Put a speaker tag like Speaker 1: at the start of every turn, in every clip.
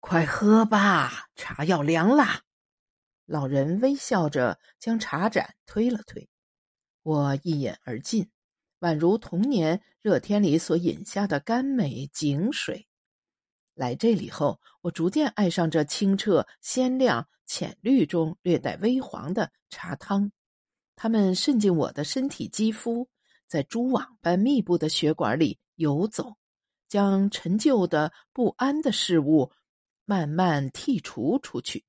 Speaker 1: 快喝吧，茶要凉啦！老人微笑着将茶盏推了推，我一饮而尽，宛如童年热天里所饮下的甘美井水。来这里后，我逐渐爱上这清澈、鲜亮、浅绿中略带微黄的茶汤，它们渗进我的身体肌肤，在蛛网般密布的血管里游走，将陈旧的、不安的事物慢慢剔除出去。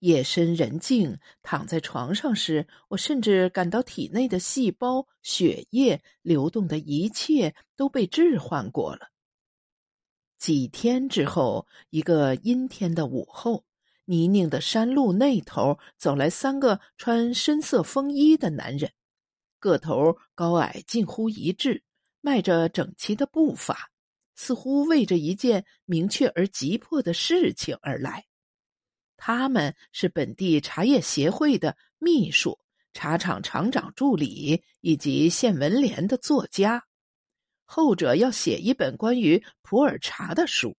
Speaker 1: 夜深人静，躺在床上时，我甚至感到体内的细胞、血液流动的一切都被置换过了。几天之后，一个阴天的午后，泥泞的山路那头走来三个穿深色风衣的男人，个头高矮近乎一致，迈着整齐的步伐，似乎为着一件明确而急迫的事情而来。他们是本地茶叶协会的秘书、茶厂厂长助理以及县文联的作家。后者要写一本关于普洱茶的书，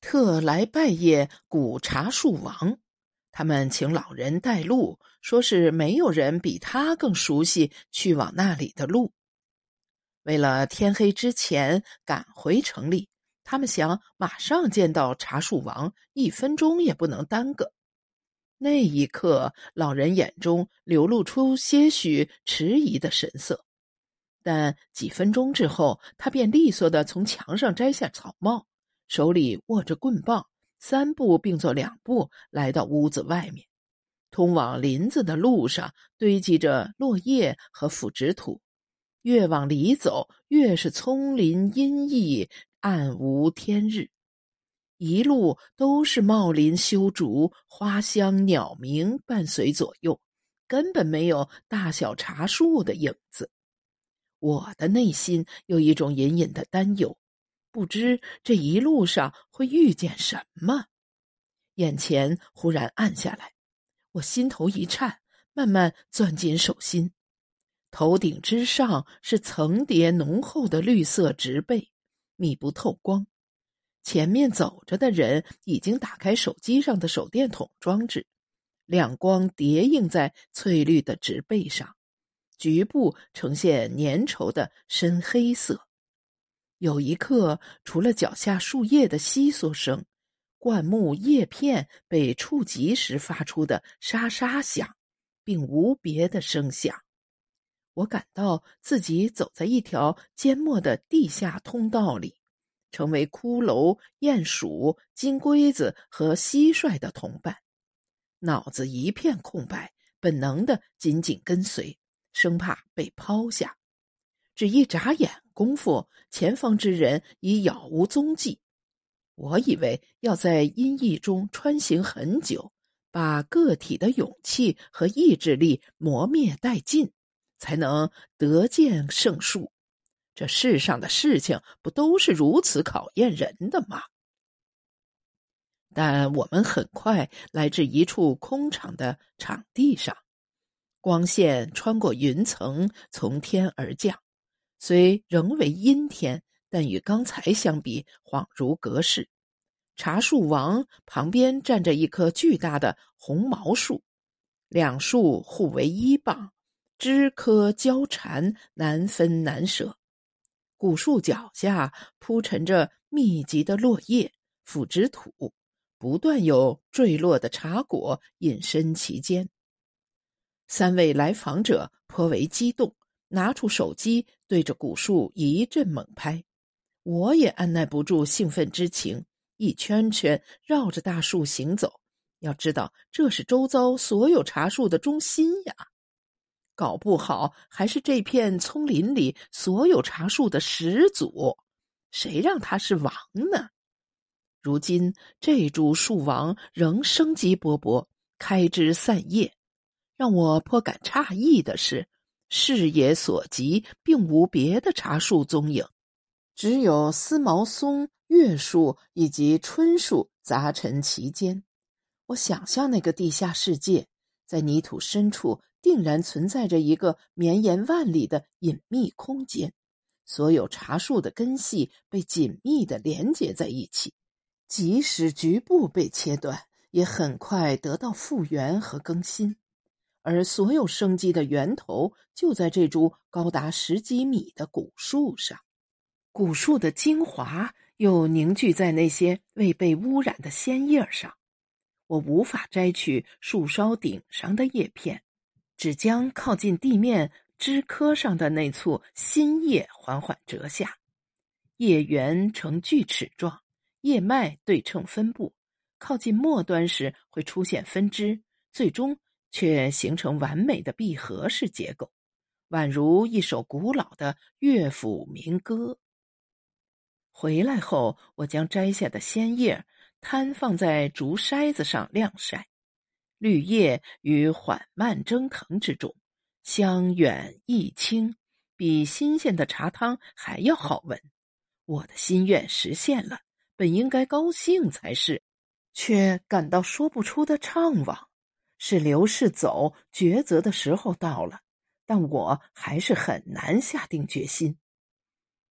Speaker 1: 特来拜谒古茶树王。他们请老人带路，说是没有人比他更熟悉去往那里的路。为了天黑之前赶回城里，他们想马上见到茶树王，一分钟也不能耽搁。那一刻，老人眼中流露出些许迟疑的神色。但几分钟之后，他便利索的从墙上摘下草帽，手里握着棍棒，三步并作两步来到屋子外面。通往林子的路上堆积着落叶和腐殖土，越往里走，越是丛林阴翳，暗无天日。一路都是茂林修竹，花香鸟鸣伴随左右，根本没有大小茶树的影子。我的内心有一种隐隐的担忧，不知这一路上会遇见什么。眼前忽然暗下来，我心头一颤，慢慢攥紧手心。头顶之上是层叠浓厚的绿色植被，密不透光。前面走着的人已经打开手机上的手电筒装置，亮光叠映在翠绿的植被上。局部呈现粘稠的深黑色，有一刻，除了脚下树叶的窸窣声，灌木叶片被触及时发出的沙沙响，并无别的声响。我感到自己走在一条缄默的地下通道里，成为骷髅、鼹鼠、金龟子和蟋蟀的同伴，脑子一片空白，本能的紧紧跟随。生怕被抛下，只一眨眼功夫，前方之人已杳无踪迹。我以为要在阴翳中穿行很久，把个体的勇气和意志力磨灭殆尽，才能得见圣树。这世上的事情不都是如此考验人的吗？但我们很快来至一处空场的场地上。光线穿过云层，从天而降。虽仍为阴天，但与刚才相比，恍如隔世。茶树王旁边站着一棵巨大的红毛树，两树互为依傍，枝柯交缠，难分难舍。古树脚下铺陈着密集的落叶、腐殖土，不断有坠落的茶果隐身其间。三位来访者颇为激动，拿出手机对着古树一阵猛拍。我也按耐不住兴奋之情，一圈圈绕着大树行走。要知道，这是周遭所有茶树的中心呀，搞不好还是这片丛林里所有茶树的始祖。谁让他是王呢？如今这株树王仍生机勃勃，开枝散叶。让我颇感诧异的是，视野所及，并无别的茶树踪影，只有丝毛松、月树以及椿树杂陈其间。我想象那个地下世界，在泥土深处，定然存在着一个绵延万里的隐秘空间，所有茶树的根系被紧密的连接在一起，即使局部被切断，也很快得到复原和更新。而所有生机的源头就在这株高达十几米的古树上，古树的精华又凝聚在那些未被污染的鲜叶上。我无法摘取树梢顶上的叶片，只将靠近地面枝柯上的那簇新叶缓缓折下。叶缘呈锯齿状，叶脉对称分布，靠近末端时会出现分支，最终。却形成完美的闭合式结构，宛如一首古老的乐府民歌。回来后，我将摘下的鲜叶摊放在竹筛子上晾晒，绿叶于缓慢蒸腾之中，香远益清，比新鲜的茶汤还要好闻。我的心愿实现了，本应该高兴才是，却感到说不出的怅惘。是刘氏走抉择的时候到了，但我还是很难下定决心。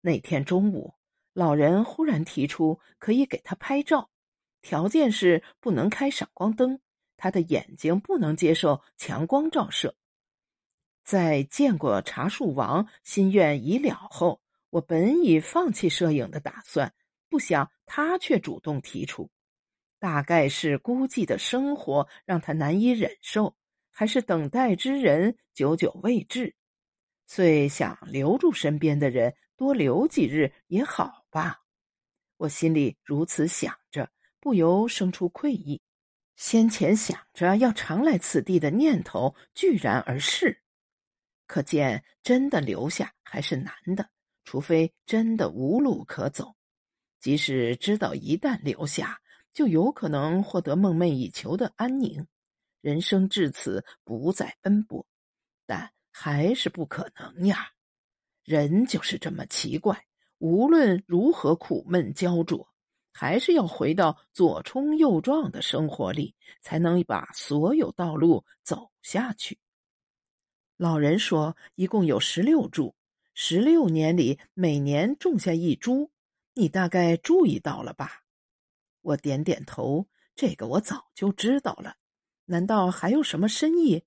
Speaker 1: 那天中午，老人忽然提出可以给他拍照，条件是不能开闪光灯，他的眼睛不能接受强光照射。在见过茶树王心愿已了后，我本已放弃摄影的打算，不想他却主动提出。大概是孤寂的生活让他难以忍受，还是等待之人久久未至，遂想留住身边的人，多留几日也好吧。我心里如此想着，不由生出愧意。先前想着要常来此地的念头居然而逝，可见真的留下还是难的，除非真的无路可走。即使知道一旦留下，就有可能获得梦寐以求的安宁，人生至此不再奔波，但还是不可能呀。人就是这么奇怪，无论如何苦闷焦灼，还是要回到左冲右撞的生活里，才能把所有道路走下去。老人说，一共有十六株，十六年里每年种下一株，你大概注意到了吧？我点点头，这个我早就知道了。难道还有什么深意？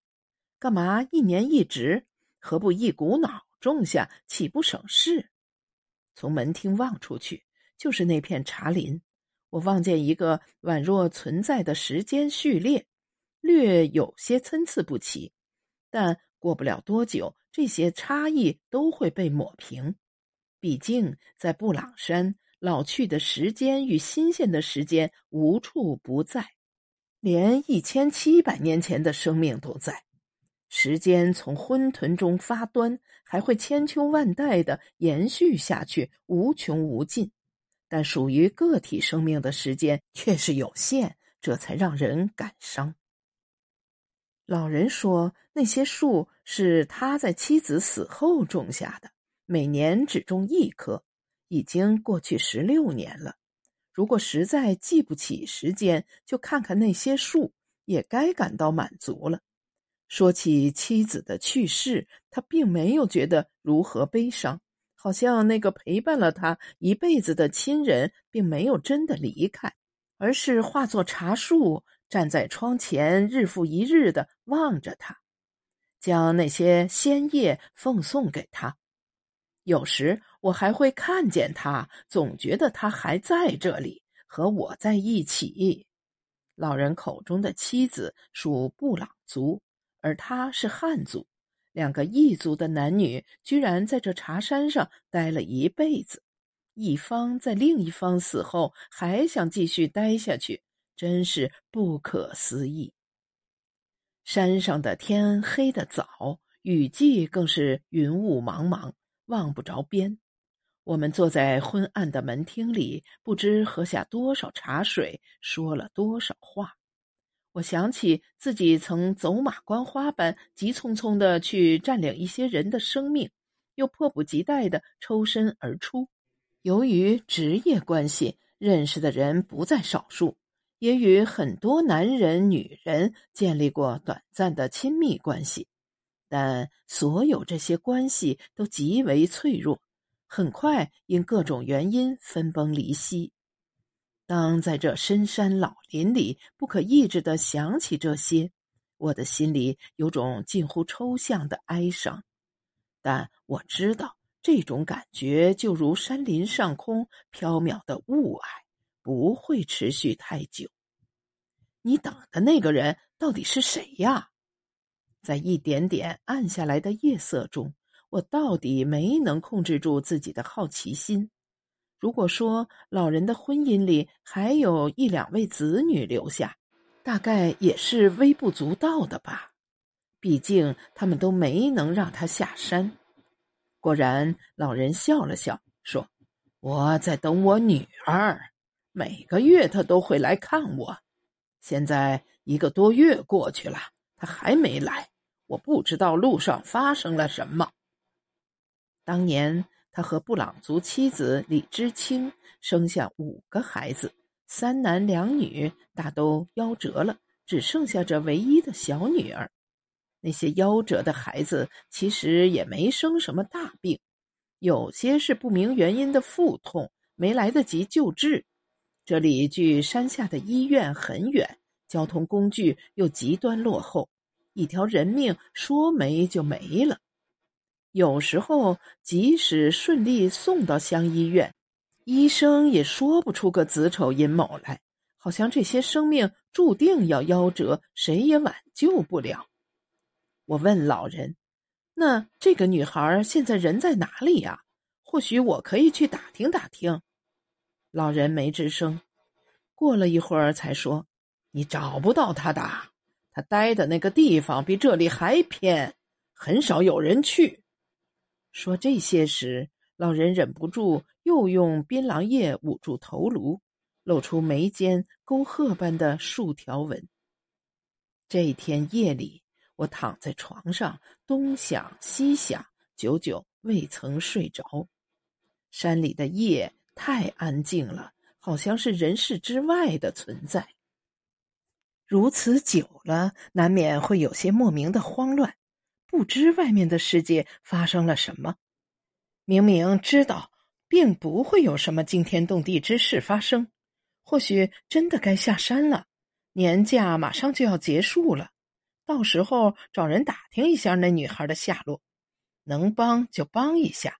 Speaker 1: 干嘛一年一植？何不一股脑种下，岂不省事？从门厅望出去，就是那片茶林。我望见一个宛若存在的时间序列，略有些参差不齐，但过不了多久，这些差异都会被抹平。毕竟在布朗山。老去的时间与新鲜的时间无处不在，连一千七百年前的生命都在。时间从昏沌中发端，还会千秋万代的延续下去，无穷无尽。但属于个体生命的时间却是有限，这才让人感伤。老人说，那些树是他在妻子死后种下的，每年只种一棵。已经过去十六年了，如果实在记不起时间，就看看那些树，也该感到满足了。说起妻子的去世，他并没有觉得如何悲伤，好像那个陪伴了他一辈子的亲人，并没有真的离开，而是化作茶树，站在窗前，日复一日的望着他，将那些鲜叶奉送给他。有时我还会看见他，总觉得他还在这里和我在一起。老人口中的妻子属布朗族，而他是汉族。两个异族的男女居然在这茶山上待了一辈子，一方在另一方死后还想继续待下去，真是不可思议。山上的天黑得早，雨季更是云雾茫茫。望不着边，我们坐在昏暗的门厅里，不知喝下多少茶水，说了多少话。我想起自己曾走马观花般急匆匆的去占领一些人的生命，又迫不及待的抽身而出。由于职业关系，认识的人不在少数，也与很多男人、女人建立过短暂的亲密关系。但所有这些关系都极为脆弱，很快因各种原因分崩离析。当在这深山老林里不可抑制的想起这些，我的心里有种近乎抽象的哀伤。但我知道，这种感觉就如山林上空飘渺的雾霭，不会持续太久。你等的那个人到底是谁呀？在一点点暗下来的夜色中，我到底没能控制住自己的好奇心。如果说老人的婚姻里还有一两位子女留下，大概也是微不足道的吧。毕竟他们都没能让他下山。果然，老人笑了笑说：“我在等我女儿，每个月她都会来看我。现在一个多月过去了，她还没来。我不知道路上发生了什么。当年。”他和布朗族妻子李知青生下五个孩子，三男两女，大都夭折了，只剩下这唯一的小女儿。那些夭折的孩子其实也没生什么大病，有些是不明原因的腹痛，没来得及救治。这里距山下的医院很远，交通工具又极端落后，一条人命说没就没了。有时候，即使顺利送到乡医院，医生也说不出个子丑寅卯来，好像这些生命注定要夭折，谁也挽救不了。我问老人：“那这个女孩现在人在哪里呀？或许我可以去打听打听。”老人没吱声，过了一会儿才说：“你找不到她的，她待的那个地方比这里还偏，很少有人去。”说这些时，老人忍不住又用槟榔叶捂住头颅，露出眉间沟壑般的竖条纹。这天夜里，我躺在床上东想西想，久久未曾睡着。山里的夜太安静了，好像是人世之外的存在。如此久了，难免会有些莫名的慌乱。不知外面的世界发生了什么，明明知道并不会有什么惊天动地之事发生，或许真的该下山了。年假马上就要结束了，到时候找人打听一下那女孩的下落，能帮就帮一下。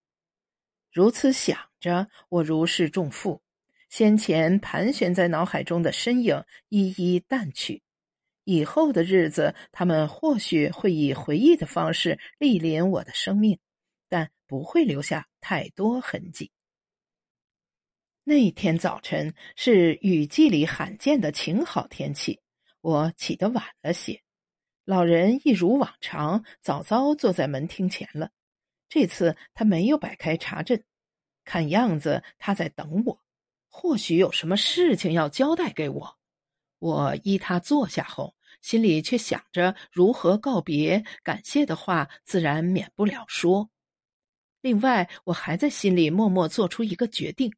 Speaker 1: 如此想着，我如释重负，先前盘旋在脑海中的身影一一淡去。以后的日子，他们或许会以回忆的方式莅临我的生命，但不会留下太多痕迹。那天早晨是雨季里罕见的晴好天气，我起得晚了些。老人一如往常，早早坐在门厅前了。这次他没有摆开茶阵，看样子他在等我，或许有什么事情要交代给我。我依他坐下后，心里却想着如何告别，感谢的话自然免不了说。另外，我还在心里默默做出一个决定：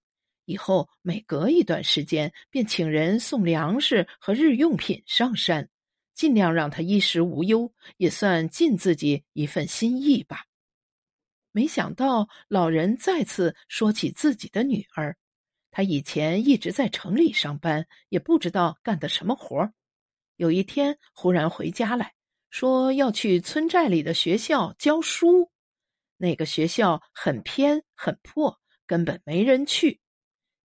Speaker 1: 以后每隔一段时间便请人送粮食和日用品上山，尽量让他衣食无忧，也算尽自己一份心意吧。没想到老人再次说起自己的女儿。他以前一直在城里上班，也不知道干的什么活有一天忽然回家来说要去村寨里的学校教书，那个学校很偏很破，根本没人去。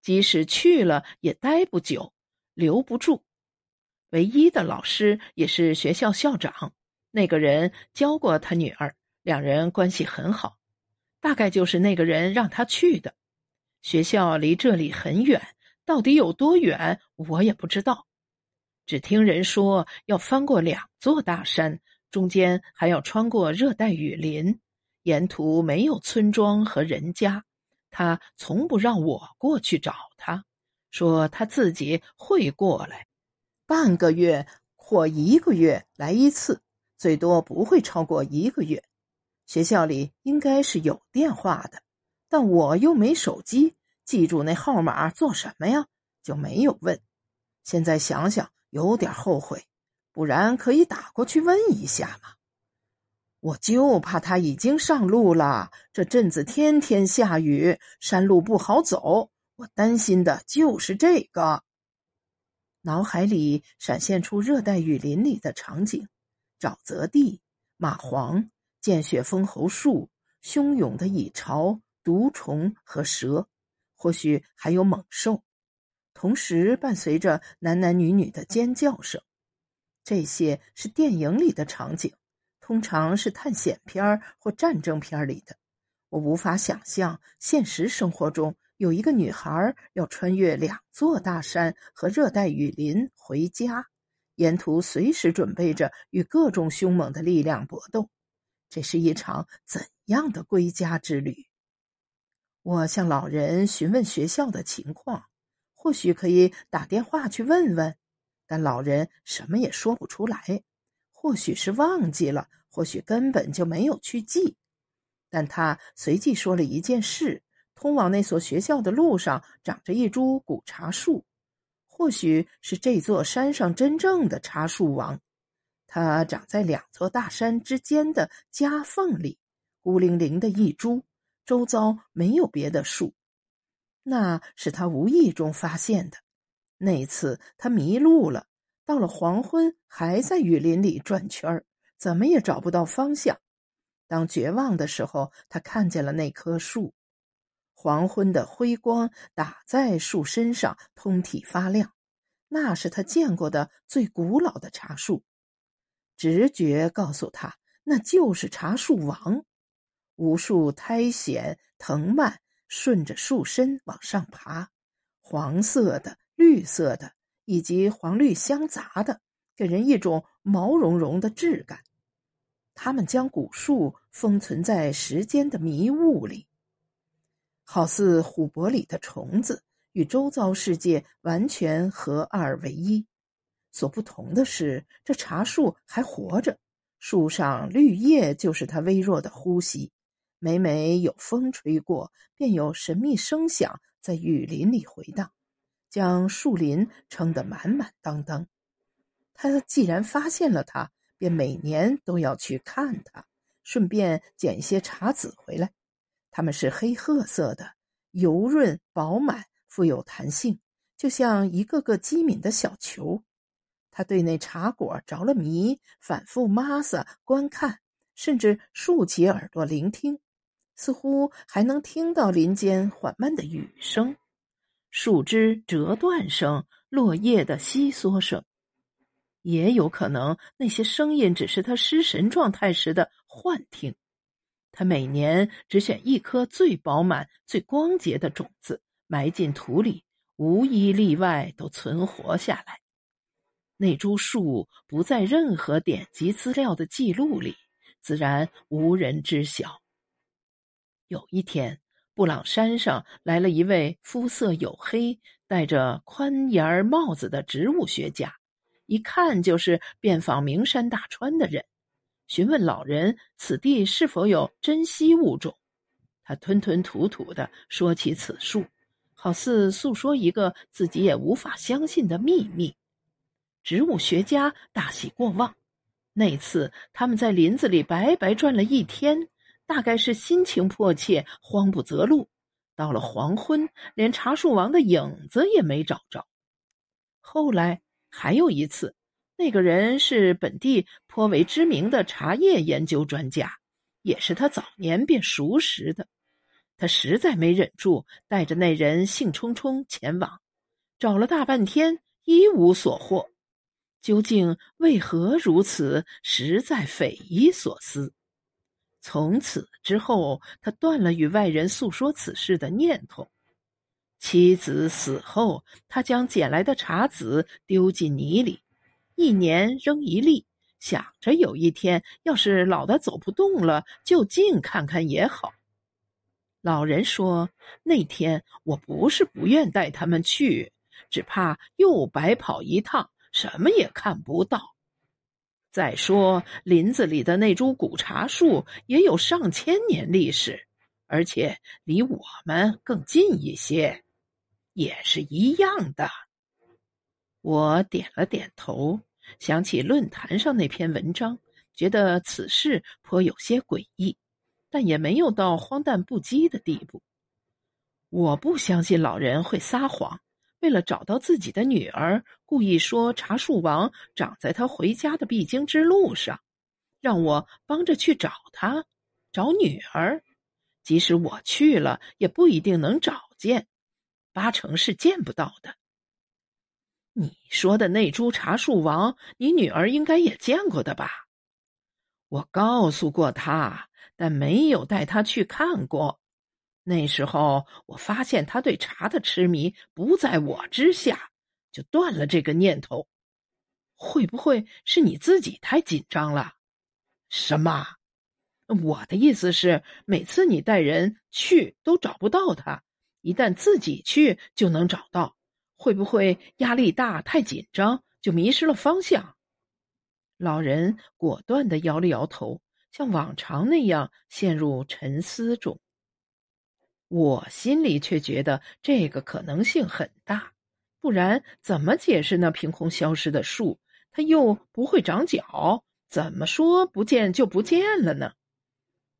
Speaker 1: 即使去了，也待不久，留不住。唯一的老师也是学校校长，那个人教过他女儿，两人关系很好。大概就是那个人让他去的。学校离这里很远，到底有多远我也不知道。只听人说要翻过两座大山，中间还要穿过热带雨林，沿途没有村庄和人家。他从不让我过去找他，说他自己会过来，半个月或一个月来一次，最多不会超过一个月。学校里应该是有电话的。但我又没手机，记住那号码做什么呀？就没有问。现在想想有点后悔，不然可以打过去问一下嘛。我就怕他已经上路了。这阵子天天下雨，山路不好走，我担心的就是这个。脑海里闪现出热带雨林里的场景：沼泽地、蚂蟥、见血封喉树、汹涌的蚁巢、毒虫和蛇，或许还有猛兽。同时伴随着男男女女的尖叫声，这些是电影里的场景，通常是探险片或战争片里的。我无法想象现实生活中有一个女孩要穿越两座大山和热带雨林回家，沿途随时准备着与各种凶猛的力量搏斗。这是一场怎样的归家之旅？我向老人询问学校的情况。或许可以打电话去问问，但老人什么也说不出来。或许是忘记了，或许根本就没有去记。但他随即说了一件事：通往那所学校的路上长着一株古茶树，或许是这座山上真正的茶树王。它长在两座大山之间的夹缝里，孤零零的一株，周遭没有别的树。那是他无意中发现的。那次他迷路了，到了黄昏还在雨林里转圈儿，怎么也找不到方向。当绝望的时候，他看见了那棵树，黄昏的辉光打在树身上，通体发亮。那是他见过的最古老的茶树。直觉告诉他，那就是茶树王。无数苔藓、藤蔓。顺着树身往上爬，黄色的、绿色的，以及黄绿相杂的，给人一种毛茸茸的质感。它们将古树封存在时间的迷雾里，好似琥珀里的虫子，与周遭世界完全合二为一。所不同的是，这茶树还活着，树上绿叶就是它微弱的呼吸。每每有风吹过，便有神秘声响在雨林里回荡，将树林撑得满满当当。他既然发现了它，便每年都要去看它，顺便捡一些茶籽回来。它们是黑褐色的，油润饱满，富有弹性，就像一个个机敏的小球。他对那茶果着了迷，反复抹撒观看，甚至竖起耳朵聆听。似乎还能听到林间缓慢的雨声、树枝折断声、落叶的悉嗦声，也有可能那些声音只是他失神状态时的幻听。他每年只选一颗最饱满、最光洁的种子埋进土里，无一例外都存活下来。那株树不在任何典籍资料的记录里，自然无人知晓。有一天，布朗山上来了一位肤色黝黑、戴着宽檐帽子的植物学家，一看就是遍访名山大川的人。询问老人此地是否有珍稀物种，他吞吞吐吐的说起此树，好似诉说一个自己也无法相信的秘密。植物学家大喜过望，那次他们在林子里白白转了一天。大概是心情迫切，慌不择路。到了黄昏，连茶树王的影子也没找着。后来还有一次，那个人是本地颇为知名的茶叶研究专家，也是他早年便熟识的。他实在没忍住，带着那人兴冲冲前往，找了大半天，一无所获。究竟为何如此，实在匪夷所思。从此之后，他断了与外人诉说此事的念头。妻子死后，他将捡来的茶籽丢进泥里，一年扔一粒，想着有一天要是老的走不动了，就近看看也好。老人说：“那天我不是不愿带他们去，只怕又白跑一趟，什么也看不到。”再说，林子里的那株古茶树也有上千年历史，而且离我们更近一些，也是一样的。我点了点头，想起论坛上那篇文章，觉得此事颇有些诡异，但也没有到荒诞不羁的地步。我不相信老人会撒谎，为了找到自己的女儿，故意说茶树王长在他回家的必经之路上，让我帮着去找他，找女儿。即使我去了，也不一定能找见，八成是见不到的。你说的那株茶树王，你女儿应该也见过的吧？我告诉过她，但没有带她去看过。那时候，我发现他对茶的痴迷不在我之下，就断了这个念头。会不会是你自己太紧张了？什么？我的意思是，每次你带人去都找不到他，一旦自己去就能找到。会不会压力大、太紧张，就迷失了方向？老人果断的摇了摇头，像往常那样陷入沉思中。我心里却觉得这个可能性很大，不然怎么解释那凭空消失的树？它又不会长脚，怎么说不见就不见了呢？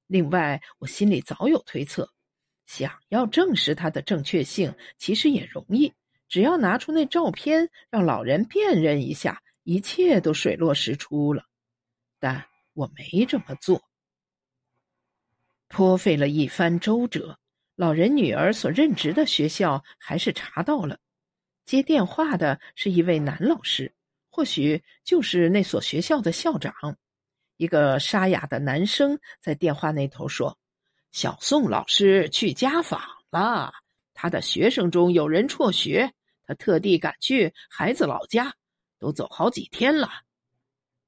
Speaker 1: 另外，我心里早有推测，想要证实它的正确性，其实也容易，只要拿出那照片，让老人辨认一下，一切都水落石出了。但我没这么做，颇费了一番周折。老人女儿所任职的学校还是查到了，接电话的是一位男老师，或许就是那所学校的校长。一个沙哑的男生在电话那头说：“小宋老师去家访了，他的学生中有人辍学，他特地赶去孩子老家，都走好几天了。”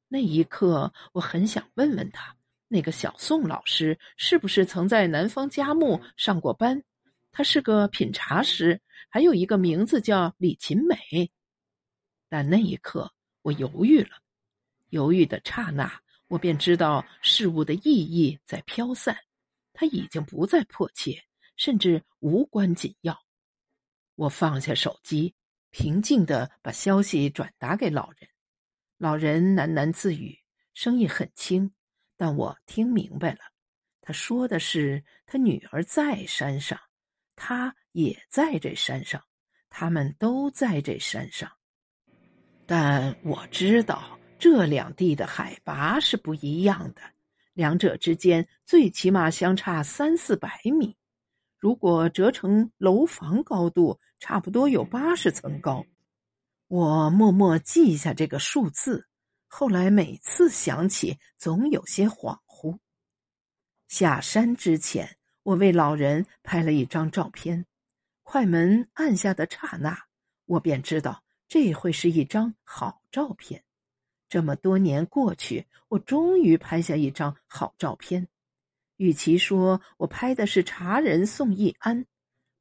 Speaker 1: 那一刻，我很想问问他。那个小宋老师是不是曾在南方佳木上过班？他是个品茶师，还有一个名字叫李琴美。但那一刻，我犹豫了。犹豫的刹那，我便知道事物的意义在飘散，它已经不再迫切，甚至无关紧要。我放下手机，平静的把消息转达给老人。老人喃喃自语，声音很轻。但我听明白了，他说的是他女儿在山上，他也在这山上，他们都在这山上。但我知道这两地的海拔是不一样的，两者之间最起码相差三四百米，如果折成楼房高度，差不多有八十层高。我默默记下这个数字。后来每次想起，总有些恍惚。下山之前，我为老人拍了一张照片。快门按下的刹那，我便知道这会是一张好照片。这么多年过去，我终于拍下一张好照片。与其说我拍的是茶人宋义安，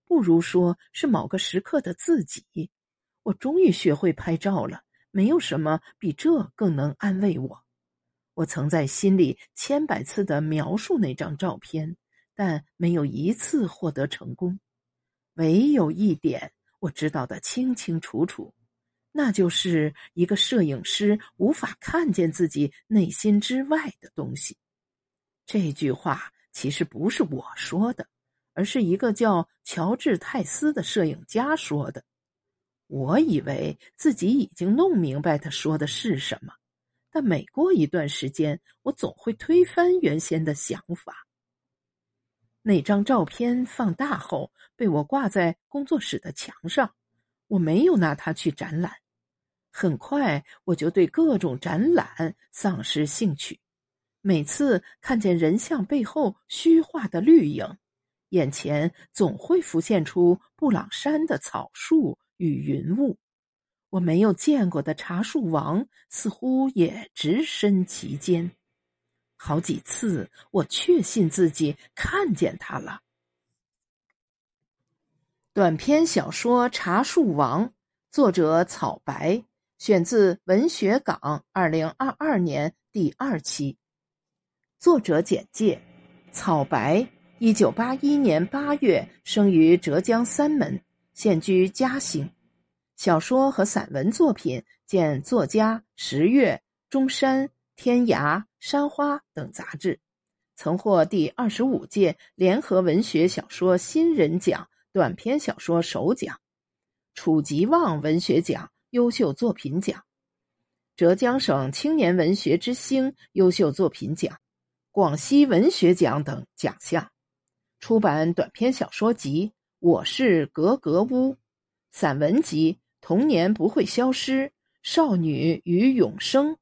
Speaker 1: 不如说是某个时刻的自己。我终于学会拍照了。没有什么比这更能安慰我。我曾在心里千百次的描述那张照片，但没有一次获得成功。唯有一点我知道的清清楚楚，那就是一个摄影师无法看见自己内心之外的东西。这句话其实不是我说的，而是一个叫乔治·泰斯的摄影家说的。我以为自己已经弄明白他说的是什么，但每过一段时间，我总会推翻原先的想法。那张照片放大后被我挂在工作室的墙上，我没有拿它去展览。很快，我就对各种展览丧失兴趣。每次看见人像背后虚化的绿影，眼前总会浮现出布朗山的草树。与云雾，我没有见过的茶树王似乎也置身其间。好几次，我确信自己看见他了。短篇小说《茶树王》，作者草白，选自《文学港》二零二二年第二期。作者简介：草白，一九八一年八月生于浙江三门。现居嘉兴。小说和散文作品见作家十月中山天涯山花等杂志。曾获第二十五届联合文学小说新人奖短篇小说首奖。楚吉旺文学奖优秀作品奖。浙江省青年文学之星优秀作品奖广西文学奖等奖项。出版短篇小说集我是格格巫。散文集童年不会消失少女与永生。